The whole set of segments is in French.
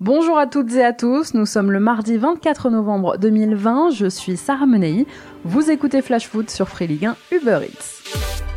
Bonjour à toutes et à tous, nous sommes le mardi 24 novembre 2020, je suis Sarah Menei, vous écoutez Flash Foot sur Free Ligue 1 Uber Eats.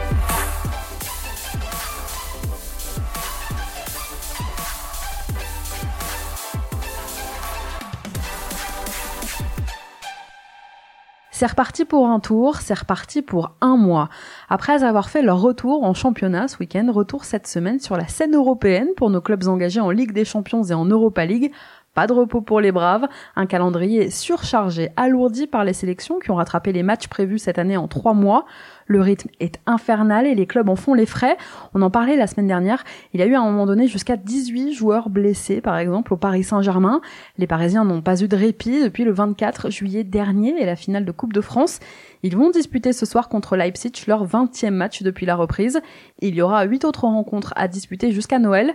C'est reparti pour un tour, c'est reparti pour un mois. Après avoir fait leur retour en championnat ce week-end, retour cette semaine sur la scène européenne pour nos clubs engagés en Ligue des Champions et en Europa League. Pas de repos pour les Braves, un calendrier surchargé, alourdi par les sélections qui ont rattrapé les matchs prévus cette année en trois mois. Le rythme est infernal et les clubs en font les frais. On en parlait la semaine dernière. Il y a eu à un moment donné jusqu'à 18 joueurs blessés, par exemple, au Paris Saint-Germain. Les Parisiens n'ont pas eu de répit depuis le 24 juillet dernier et la finale de Coupe de France. Ils vont disputer ce soir contre Leipzig leur 20e match depuis la reprise. Il y aura huit autres rencontres à disputer jusqu'à Noël.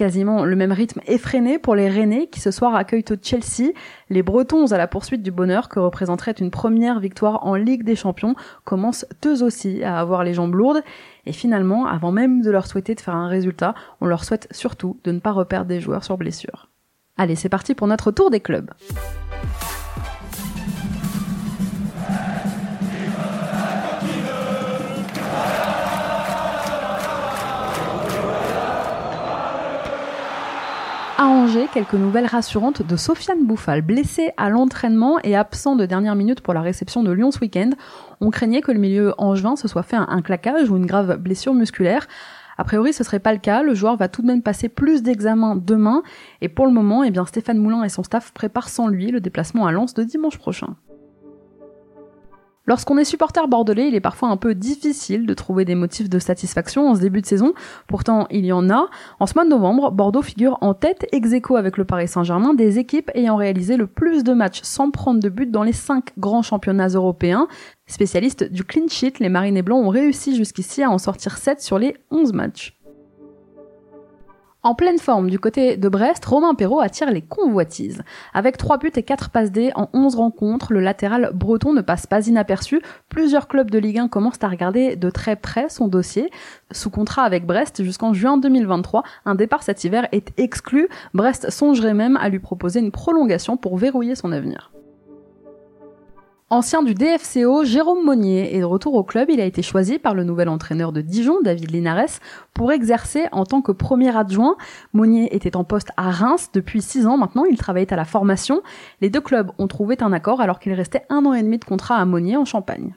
Quasiment le même rythme effréné pour les Rennais qui ce soir accueillent au Chelsea. Les Bretons à la poursuite du bonheur que représenterait une première victoire en Ligue des Champions commencent eux aussi à avoir les jambes lourdes. Et finalement, avant même de leur souhaiter de faire un résultat, on leur souhaite surtout de ne pas reperdre des joueurs sur blessure. Allez, c'est parti pour notre tour des clubs. Quelques nouvelles rassurantes de Sofiane Bouffal, blessé à l'entraînement et absent de dernière minute pour la réception de Lyon ce week-end. On craignait que le milieu angevin se soit fait un, claquage ou une grave blessure musculaire. A priori, ce serait pas le cas. Le joueur va tout de même passer plus d'examens demain. Et pour le moment, eh bien, Stéphane Moulin et son staff préparent sans lui le déplacement à Lens de dimanche prochain. Lorsqu'on est supporter bordelais, il est parfois un peu difficile de trouver des motifs de satisfaction en ce début de saison. Pourtant, il y en a. En ce mois de novembre, Bordeaux figure en tête ex aequo avec le Paris Saint-Germain des équipes ayant réalisé le plus de matchs sans prendre de but dans les cinq grands championnats européens. Spécialistes du clean sheet, les Marinés Blancs ont réussi jusqu'ici à en sortir 7 sur les 11 matchs. En pleine forme du côté de Brest, Romain Perrault attire les convoitises. Avec 3 buts et 4 passes D en 11 rencontres, le latéral breton ne passe pas inaperçu. Plusieurs clubs de Ligue 1 commencent à regarder de très près son dossier. Sous contrat avec Brest jusqu'en juin 2023, un départ cet hiver est exclu. Brest songerait même à lui proposer une prolongation pour verrouiller son avenir. Ancien du DFCO, Jérôme Monnier est de retour au club. Il a été choisi par le nouvel entraîneur de Dijon, David Linares, pour exercer en tant que premier adjoint. Monnier était en poste à Reims depuis six ans maintenant. Il travaillait à la formation. Les deux clubs ont trouvé un accord alors qu'il restait un an et demi de contrat à Monnier en Champagne.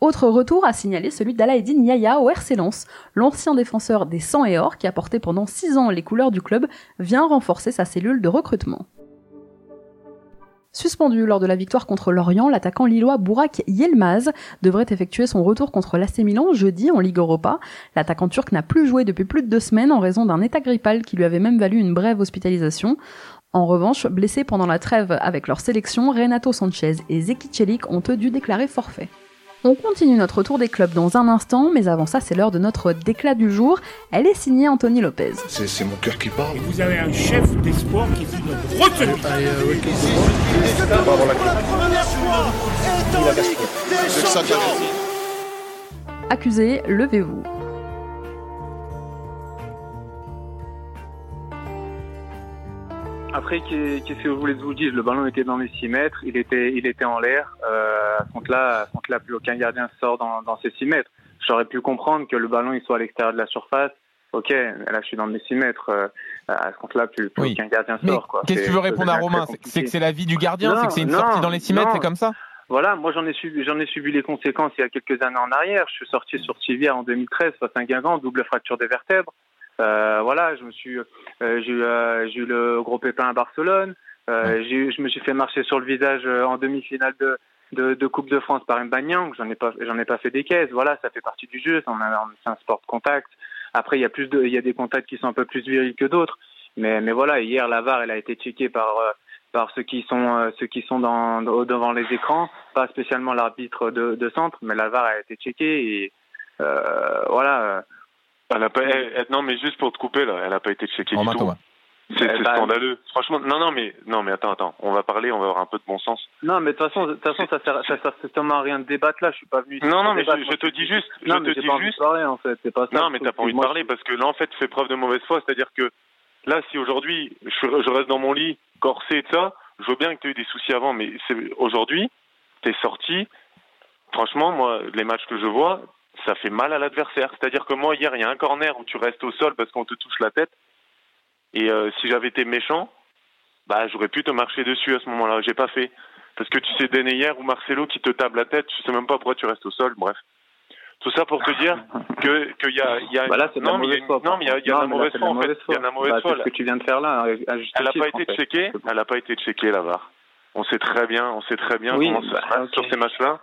Autre retour à signaler celui d'Alaeddin Yaya au RC Lens. L'ancien défenseur des 100 et or, qui a porté pendant 6 ans les couleurs du club, vient renforcer sa cellule de recrutement. Suspendu lors de la victoire contre Lorient, l'attaquant lillois Bourak Yilmaz devrait effectuer son retour contre l'AC Milan jeudi en Ligue Europa. L'attaquant turc n'a plus joué depuis plus de deux semaines en raison d'un état grippal qui lui avait même valu une brève hospitalisation. En revanche, blessés pendant la trêve avec leur sélection, Renato Sanchez et Zeki Celik ont eux dû déclarer forfait. On continue notre tour des clubs dans un instant, mais avant ça, c'est l'heure de notre déclat du jour. Elle est signée Anthony Lopez. C'est mon cœur qui parle. vous avez un chef d'espoir qui fait une grosse Accusé, levez-vous. Après, qu'est-ce que vous voulez que je vous dise Le ballon était dans les 6 mètres, il était, il était en l'air. Euh, à ce compte-là, compte plus aucun gardien sort dans, dans ces 6 mètres. J'aurais pu comprendre que le ballon il soit à l'extérieur de la surface. Ok, là je suis dans mes 6 mètres. Euh, à ce compte-là, plus, plus aucun gardien sort. Qu'est-ce que tu veux répondre à Romain C'est que c'est la vie du gardien, c'est que c'est une sortie dans les 6 mètres, c'est comme ça voilà, moi j'en ai subi, j'en ai subi les conséquences il y a quelques années en arrière. Je suis sorti sur Civière en 2013 face à un Guingamp, double fracture des vertèbres. Euh, voilà, je me suis, euh, j'ai eu, euh, j'ai eu le gros pépin à Barcelone. j'ai, je me suis fait marcher sur le visage en demi-finale de, de, de, Coupe de France par Mbanyang. J'en ai pas, j'en ai pas fait des caisses. Voilà, ça fait partie du jeu. C'est un sport de contact. Après, il y a plus de, il y a des contacts qui sont un peu plus virils que d'autres. Mais, mais voilà, hier, la VAR, elle a été checkée par, par ceux qui sont, ceux qui sont dans, devant les écrans, pas spécialement l'arbitre de, de centre, mais la VAR a été checkée et euh, voilà. Elle a pas, non, mais juste pour te couper, là, elle a pas été checkée du tout. C'est scandaleux. Franchement, non, non, mais non, mais attends, attends. On va parler, on va avoir un peu de bon sens. Non, mais de toute façon, de toute façon, ça sert, ça sert strictement à rien de débattre là. Je suis pas venu. Non, non, mais je, te dis juste, non, je te dis juste. Parler, en fait. Pas ça, non, mais t'as pas envie de parler parce que là, en fait, tu fais preuve de mauvaise foi, c'est-à-dire que Là, si aujourd'hui je, je, reste dans mon lit, corsé et ça, je veux bien que tu aies eu des soucis avant, mais aujourd'hui, tu es sorti. Franchement, moi, les matchs que je vois, ça fait mal à l'adversaire. C'est-à-dire que moi, hier, il y a un corner où tu restes au sol parce qu'on te touche la tête. Et euh, si j'avais été méchant, bah, j'aurais pu te marcher dessus à ce moment-là. J'ai pas fait. Parce que tu sais, Deneyer ou Marcelo qui te table la tête, je sais même pas pourquoi tu restes au sol, bref. Tout ça pour te dire que qu'il y a, y a bah non, mais il y a, non mais il y a, il y a la mauvaise foi en fait. Il y a la mauvaise foi. Ce que tu viens de faire là, elle n'a pas été checkée. Elle n'a pas été checkée la VAR. On sait très bien, on sait très bien comment ça se passe sur ces matchs-là.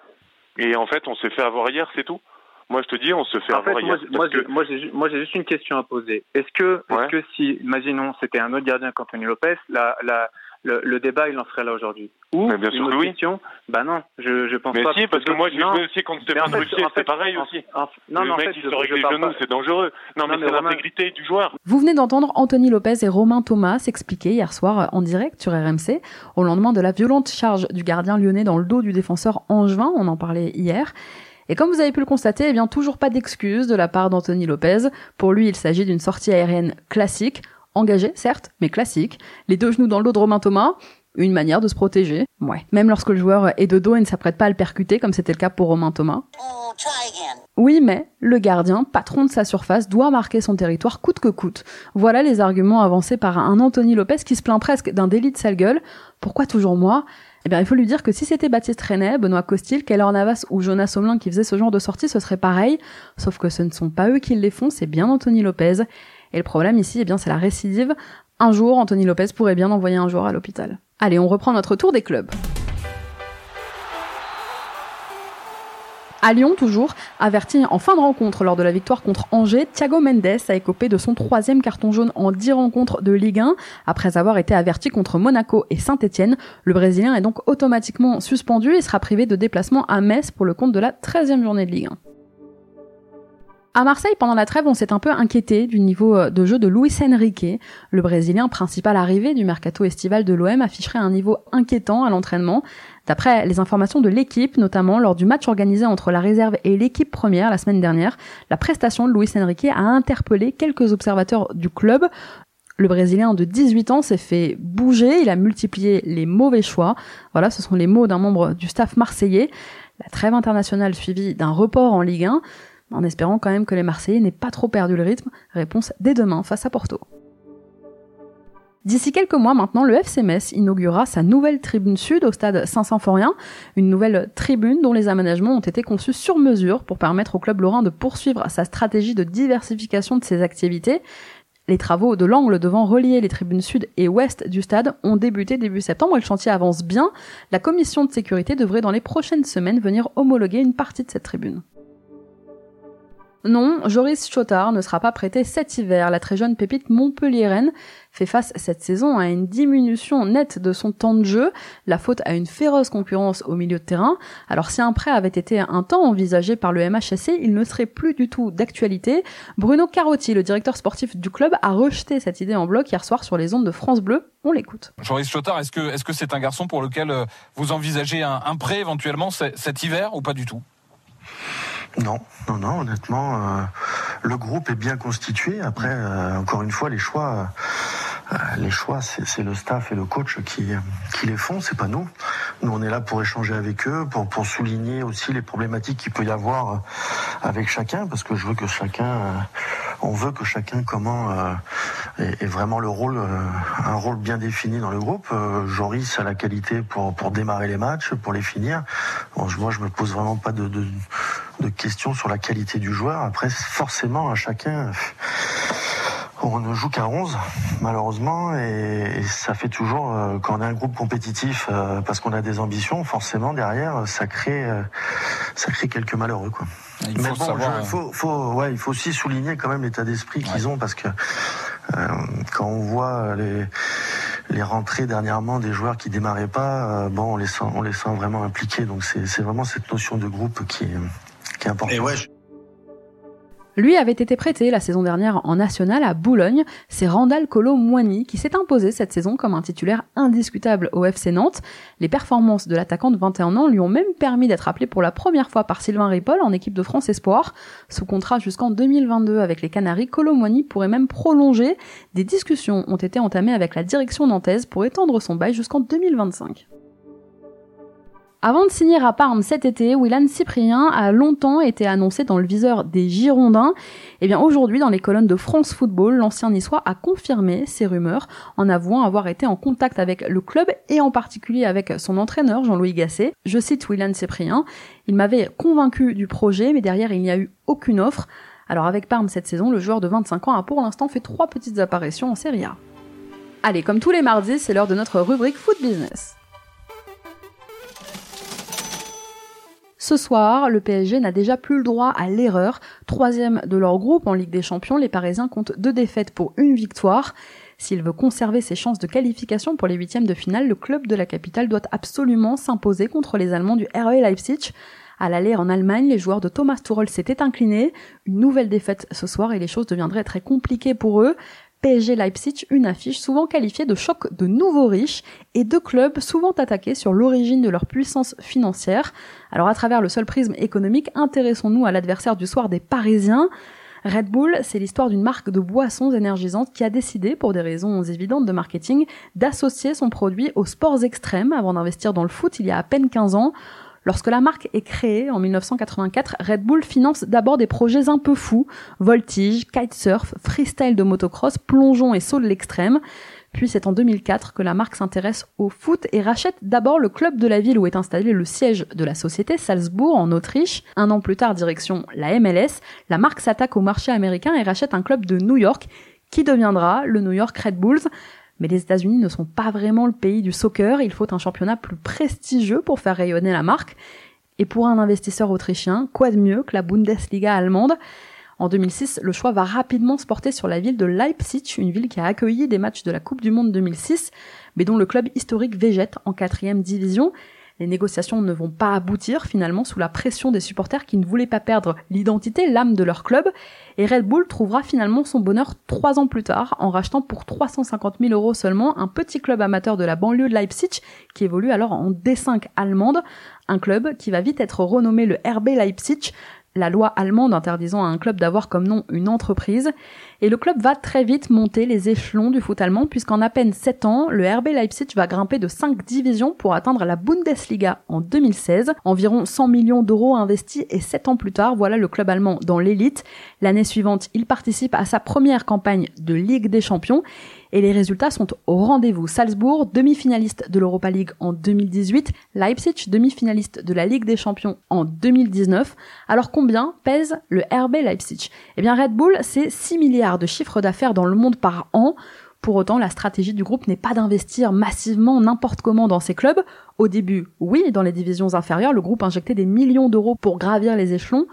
Et en fait, on s'est fait avoir hier, c'est tout. Moi, je te dis, on se fait avoir hier. Moi, moi, moi, j'ai juste une question à poser. Est-ce que, est-ce que si, imaginons, c'était un autre gardien qu'Anthony Lopez, la, la, le, le, débat, il en serait là aujourd'hui? Ou mais bien sûr une oui. question, bah non, je, je pense mais pas. Mais si, parce que moi, j'ai joué aussi contre Stéphane Ruquier, c'est pareil aussi. non, le mec, en fait, il sort avec les genoux, c'est dangereux. Non, non mais, c'est l'intégrité du joueur. Vous venez d'entendre Anthony Lopez et Romain Thomas s'expliquer hier soir en direct sur RMC, au lendemain de la violente charge du gardien lyonnais dans le dos du défenseur angevin, on en parlait hier. Et comme vous avez pu le constater, eh bien toujours pas d'excuses de la part d'Anthony Lopez. Pour lui, il s'agit d'une sortie aérienne classique, engagée certes, mais classique. Les deux genoux dans le dos de Romain Thomas, une manière de se protéger. Ouais. Même lorsque le joueur est de dos et ne s'apprête pas à le percuter, comme c'était le cas pour Romain Thomas. Oui, mais le gardien, patron de sa surface, doit marquer son territoire coûte que coûte. Voilà les arguments avancés par un Anthony Lopez qui se plaint presque d'un délit de sale gueule. Pourquoi toujours moi? Eh bien, il faut lui dire que si c'était Baptiste René, Benoît Costil, Keller Navas ou Jonas Somelin qui faisaient ce genre de sortie, ce serait pareil. Sauf que ce ne sont pas eux qui les font, c'est bien Anthony Lopez. Et le problème ici, eh bien, c'est la récidive. Un jour, Anthony Lopez pourrait bien envoyer un joueur à l'hôpital. Allez, on reprend notre tour des clubs. À Lyon, toujours, averti en fin de rencontre lors de la victoire contre Angers, Thiago Mendes a écopé de son troisième carton jaune en dix rencontres de Ligue 1. Après avoir été averti contre Monaco et Saint-Etienne, le Brésilien est donc automatiquement suspendu et sera privé de déplacement à Metz pour le compte de la 13e journée de Ligue 1. À Marseille, pendant la trêve, on s'est un peu inquiété du niveau euh, de jeu de Luis Enrique. Le Brésilien, principal arrivé du mercato estival de l'OM, afficherait un niveau inquiétant à l'entraînement. D'après les informations de l'équipe, notamment lors du match organisé entre la réserve et l'équipe première la semaine dernière, la prestation de Luis Enrique a interpellé quelques observateurs du club. Le Brésilien de 18 ans s'est fait bouger, il a multiplié les mauvais choix. Voilà, ce sont les mots d'un membre du staff marseillais. La trêve internationale suivie d'un report en Ligue 1 en espérant quand même que les Marseillais n'aient pas trop perdu le rythme. Réponse dès demain face à Porto. D'ici quelques mois maintenant, le FC inaugurera sa nouvelle tribune sud au stade Saint-Symphorien, une nouvelle tribune dont les aménagements ont été conçus sur mesure pour permettre au club lorrain de poursuivre sa stratégie de diversification de ses activités. Les travaux de l'angle devant relier les tribunes sud et ouest du stade ont débuté début septembre et le chantier avance bien. La commission de sécurité devrait dans les prochaines semaines venir homologuer une partie de cette tribune. Non, Joris Chotard ne sera pas prêté cet hiver. La très jeune pépite montpelliéraine fait face cette saison à une diminution nette de son temps de jeu, la faute à une féroce concurrence au milieu de terrain. Alors si un prêt avait été un temps envisagé par le MHSC, il ne serait plus du tout d'actualité. Bruno Carotti, le directeur sportif du club, a rejeté cette idée en bloc hier soir sur les ondes de France Bleu. On l'écoute. Joris Chotard, est-ce que c'est un garçon pour lequel euh, vous envisagez un prêt éventuellement cet hiver ou pas du tout? Non, non, non, honnêtement, euh, le groupe est bien constitué. Après, euh, encore une fois, les choix, euh, les choix, c'est le staff et le coach qui, qui les font, c'est pas nous. Nous, on est là pour échanger avec eux, pour, pour souligner aussi les problématiques qu'il peut y avoir avec chacun, parce que je veux que chacun, on veut que chacun comment ait, vraiment le rôle, un rôle bien défini dans le groupe. Joris a la qualité pour, pour démarrer les matchs, pour les finir. Bon, moi, je me pose vraiment pas de, de de questions sur la qualité du joueur. Après, forcément, à chacun, on ne joue qu'à 11, malheureusement, et, ça fait toujours, euh, quand on a un groupe compétitif, euh, parce qu'on a des ambitions, forcément, derrière, ça crée, euh, ça crée quelques malheureux, quoi. Il faut Mais bon, faut, faut, ouais, il faut aussi souligner quand même l'état d'esprit qu'ils ont, parce que quand on voit les, les rentrées dernièrement des joueurs qui démarraient pas, bon, on les sent, on les sent vraiment impliqués. Donc c'est vraiment cette notion de groupe qui est, qui est important. Et ouais, Lui avait été prêté la saison dernière en national à Boulogne. C'est Randall Colo Moigny qui s'est imposé cette saison comme un titulaire indiscutable au FC Nantes. Les performances de l'attaquant de 21 ans lui ont même permis d'être appelé pour la première fois par Sylvain Ripoll en équipe de France Espoir. Sous contrat jusqu'en 2022 avec les Canaries, Colo Moigny pourrait même prolonger. Des discussions ont été entamées avec la direction nantaise pour étendre son bail jusqu'en 2025. Avant de signer à Parme cet été, Willan Cyprien a longtemps été annoncé dans le viseur des Girondins. Et eh bien aujourd'hui, dans les colonnes de France Football, l'ancien niçois a confirmé ces rumeurs en avouant avoir été en contact avec le club et en particulier avec son entraîneur Jean-Louis Gasset. Je cite Willan Cyprien, il m'avait convaincu du projet, mais derrière il n'y a eu aucune offre. Alors avec Parme cette saison, le joueur de 25 ans a pour l'instant fait trois petites apparitions en Serie A. Allez, comme tous les mardis, c'est l'heure de notre rubrique Foot Business. Ce soir, le PSG n'a déjà plus le droit à l'erreur. Troisième de leur groupe en Ligue des Champions, les Parisiens comptent deux défaites pour une victoire. S'il veut conserver ses chances de qualification pour les huitièmes de finale, le club de la capitale doit absolument s'imposer contre les Allemands du RB Leipzig. À l'aller en Allemagne, les joueurs de Thomas Tuchel s'étaient inclinés. Une nouvelle défaite ce soir et les choses deviendraient très compliquées pour eux. PSG Leipzig, une affiche souvent qualifiée de choc de nouveaux riches et deux clubs souvent attaqués sur l'origine de leur puissance financière. Alors à travers le seul prisme économique, intéressons-nous à l'adversaire du soir des Parisiens. Red Bull, c'est l'histoire d'une marque de boissons énergisantes qui a décidé, pour des raisons évidentes de marketing, d'associer son produit aux sports extrêmes avant d'investir dans le foot il y a à peine 15 ans. Lorsque la marque est créée en 1984, Red Bull finance d'abord des projets un peu fous, voltige, kitesurf, freestyle de motocross, plongeon et saut de l'extrême. Puis c'est en 2004 que la marque s'intéresse au foot et rachète d'abord le club de la ville où est installé le siège de la société, Salzbourg, en Autriche. Un an plus tard, direction la MLS, la marque s'attaque au marché américain et rachète un club de New York qui deviendra le New York Red Bulls. Mais les États-Unis ne sont pas vraiment le pays du soccer, il faut un championnat plus prestigieux pour faire rayonner la marque. Et pour un investisseur autrichien, quoi de mieux que la Bundesliga allemande? En 2006, le choix va rapidement se porter sur la ville de Leipzig, une ville qui a accueilli des matchs de la Coupe du Monde 2006, mais dont le club historique végète en quatrième division. Les négociations ne vont pas aboutir finalement sous la pression des supporters qui ne voulaient pas perdre l'identité, l'âme de leur club. Et Red Bull trouvera finalement son bonheur trois ans plus tard en rachetant pour 350 000 euros seulement un petit club amateur de la banlieue de Leipzig qui évolue alors en D5 allemande. Un club qui va vite être renommé le RB Leipzig, la loi allemande interdisant à un club d'avoir comme nom une entreprise. Et le club va très vite monter les échelons du foot allemand puisqu'en à peine 7 ans, le RB Leipzig va grimper de 5 divisions pour atteindre la Bundesliga en 2016. Environ 100 millions d'euros investis et 7 ans plus tard, voilà le club allemand dans l'élite. L'année suivante, il participe à sa première campagne de Ligue des Champions et les résultats sont au rendez-vous. Salzbourg, demi-finaliste de l'Europa League en 2018, Leipzig, demi-finaliste de la Ligue des Champions en 2019. Alors combien pèse le RB Leipzig? Eh bien Red Bull, c'est 6 milliards de chiffre d'affaires dans le monde par an. Pour autant, la stratégie du groupe n'est pas d'investir massivement n'importe comment dans ces clubs. Au début, oui, dans les divisions inférieures, le groupe injectait des millions d'euros pour gravir les échelons.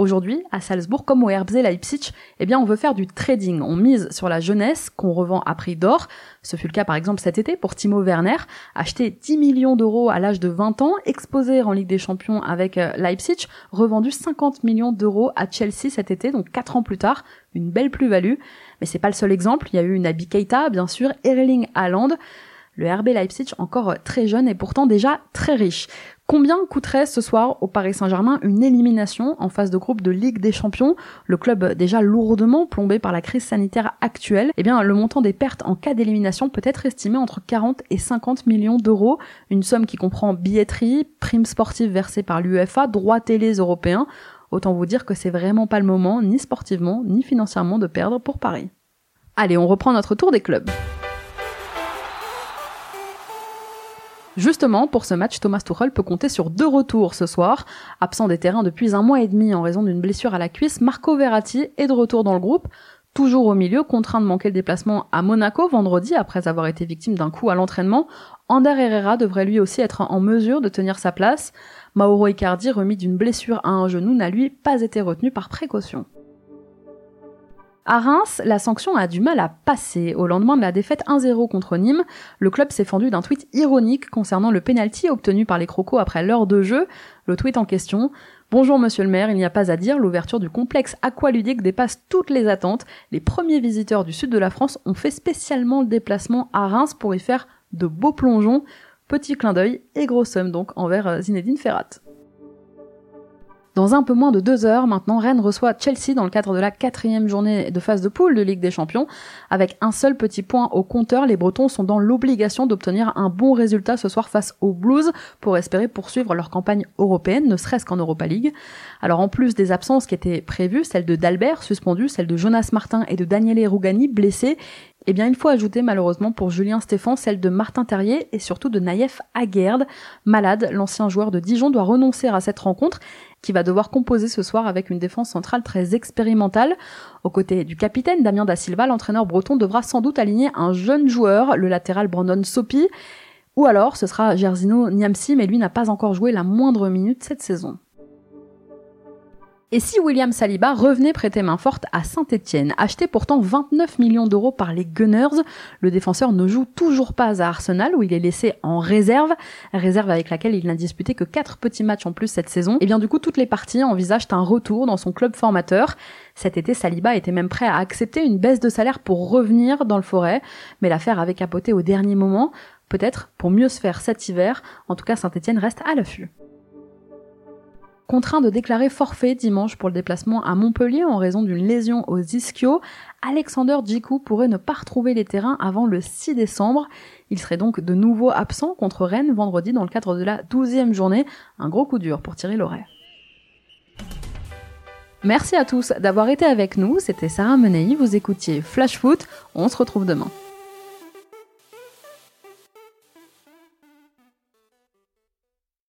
Aujourd'hui, à Salzbourg comme au RB Leipzig, eh bien, on veut faire du trading. On mise sur la jeunesse qu'on revend à prix d'or. Ce fut le cas par exemple cet été pour Timo Werner, acheté 10 millions d'euros à l'âge de 20 ans, exposé en Ligue des Champions avec euh, Leipzig, revendu 50 millions d'euros à Chelsea cet été, donc 4 ans plus tard, une belle plus-value. Mais c'est pas le seul exemple, il y a eu Naby Keita, bien sûr, Erling Haaland, le RB Leipzig encore très jeune et pourtant déjà très riche. Combien coûterait ce soir au Paris Saint-Germain une élimination en phase de groupe de Ligue des Champions? Le club déjà lourdement plombé par la crise sanitaire actuelle, eh bien le montant des pertes en cas d'élimination peut être estimé entre 40 et 50 millions d'euros, une somme qui comprend billetterie, primes sportives versées par l'UEFA, droits télés européens. Autant vous dire que c'est vraiment pas le moment, ni sportivement, ni financièrement, de perdre pour Paris. Allez, on reprend notre tour des clubs. Justement, pour ce match, Thomas Tuchel peut compter sur deux retours ce soir. Absent des terrains depuis un mois et demi en raison d'une blessure à la cuisse, Marco Verratti est de retour dans le groupe. Toujours au milieu, contraint de manquer le déplacement à Monaco vendredi après avoir été victime d'un coup à l'entraînement, Ander Herrera devrait lui aussi être en mesure de tenir sa place. Mauro Icardi, remis d'une blessure à un genou, n'a lui pas été retenu par précaution. À Reims, la sanction a du mal à passer. Au lendemain de la défaite 1-0 contre Nîmes, le club s'est fendu d'un tweet ironique concernant le penalty obtenu par les Crocos après l'heure de jeu. Le tweet en question Bonjour monsieur le maire, il n'y a pas à dire, l'ouverture du complexe aqualudique dépasse toutes les attentes. Les premiers visiteurs du sud de la France ont fait spécialement le déplacement à Reims pour y faire de beaux plongeons. Petit clin d'œil et gros somme donc envers euh, Zinedine Ferrat. Dans un peu moins de deux heures, maintenant, Rennes reçoit Chelsea dans le cadre de la quatrième journée de phase de poule de Ligue des Champions. Avec un seul petit point au compteur, les Bretons sont dans l'obligation d'obtenir un bon résultat ce soir face aux Blues pour espérer poursuivre leur campagne européenne, ne serait-ce qu'en Europa League. Alors en plus des absences qui étaient prévues, celle de Dalbert suspendu, celle de Jonas Martin et de Daniele Rougani blessés, eh bien, il faut ajouter malheureusement pour Julien Stéphan celle de Martin Terrier et surtout de Naïef Aguerd. Malade, l'ancien joueur de Dijon doit renoncer à cette rencontre qui va devoir composer ce soir avec une défense centrale très expérimentale. Aux côtés du capitaine Damien Da Silva, l'entraîneur breton devra sans doute aligner un jeune joueur, le latéral Brandon Sopi, ou alors ce sera Gersino Niamsi, mais lui n'a pas encore joué la moindre minute cette saison. Et si William Saliba revenait prêter main forte à Saint-Etienne, acheté pourtant 29 millions d'euros par les Gunners, le défenseur ne joue toujours pas à Arsenal où il est laissé en réserve, réserve avec laquelle il n'a disputé que 4 petits matchs en plus cette saison. Et bien du coup toutes les parties envisagent un retour dans son club formateur. Cet été, Saliba était même prêt à accepter une baisse de salaire pour revenir dans le forêt, mais l'affaire avait capoté au dernier moment, peut-être pour mieux se faire cet hiver. En tout cas, Saint-Etienne reste à l'affût. Contraint de déclarer forfait dimanche pour le déplacement à Montpellier en raison d'une lésion aux ischio, Alexander Djikou pourrait ne pas retrouver les terrains avant le 6 décembre. Il serait donc de nouveau absent contre Rennes vendredi dans le cadre de la 12e journée. Un gros coup dur pour tirer l'oreille. Merci à tous d'avoir été avec nous, c'était Sarah Menei, vous écoutiez Flash Foot, on se retrouve demain.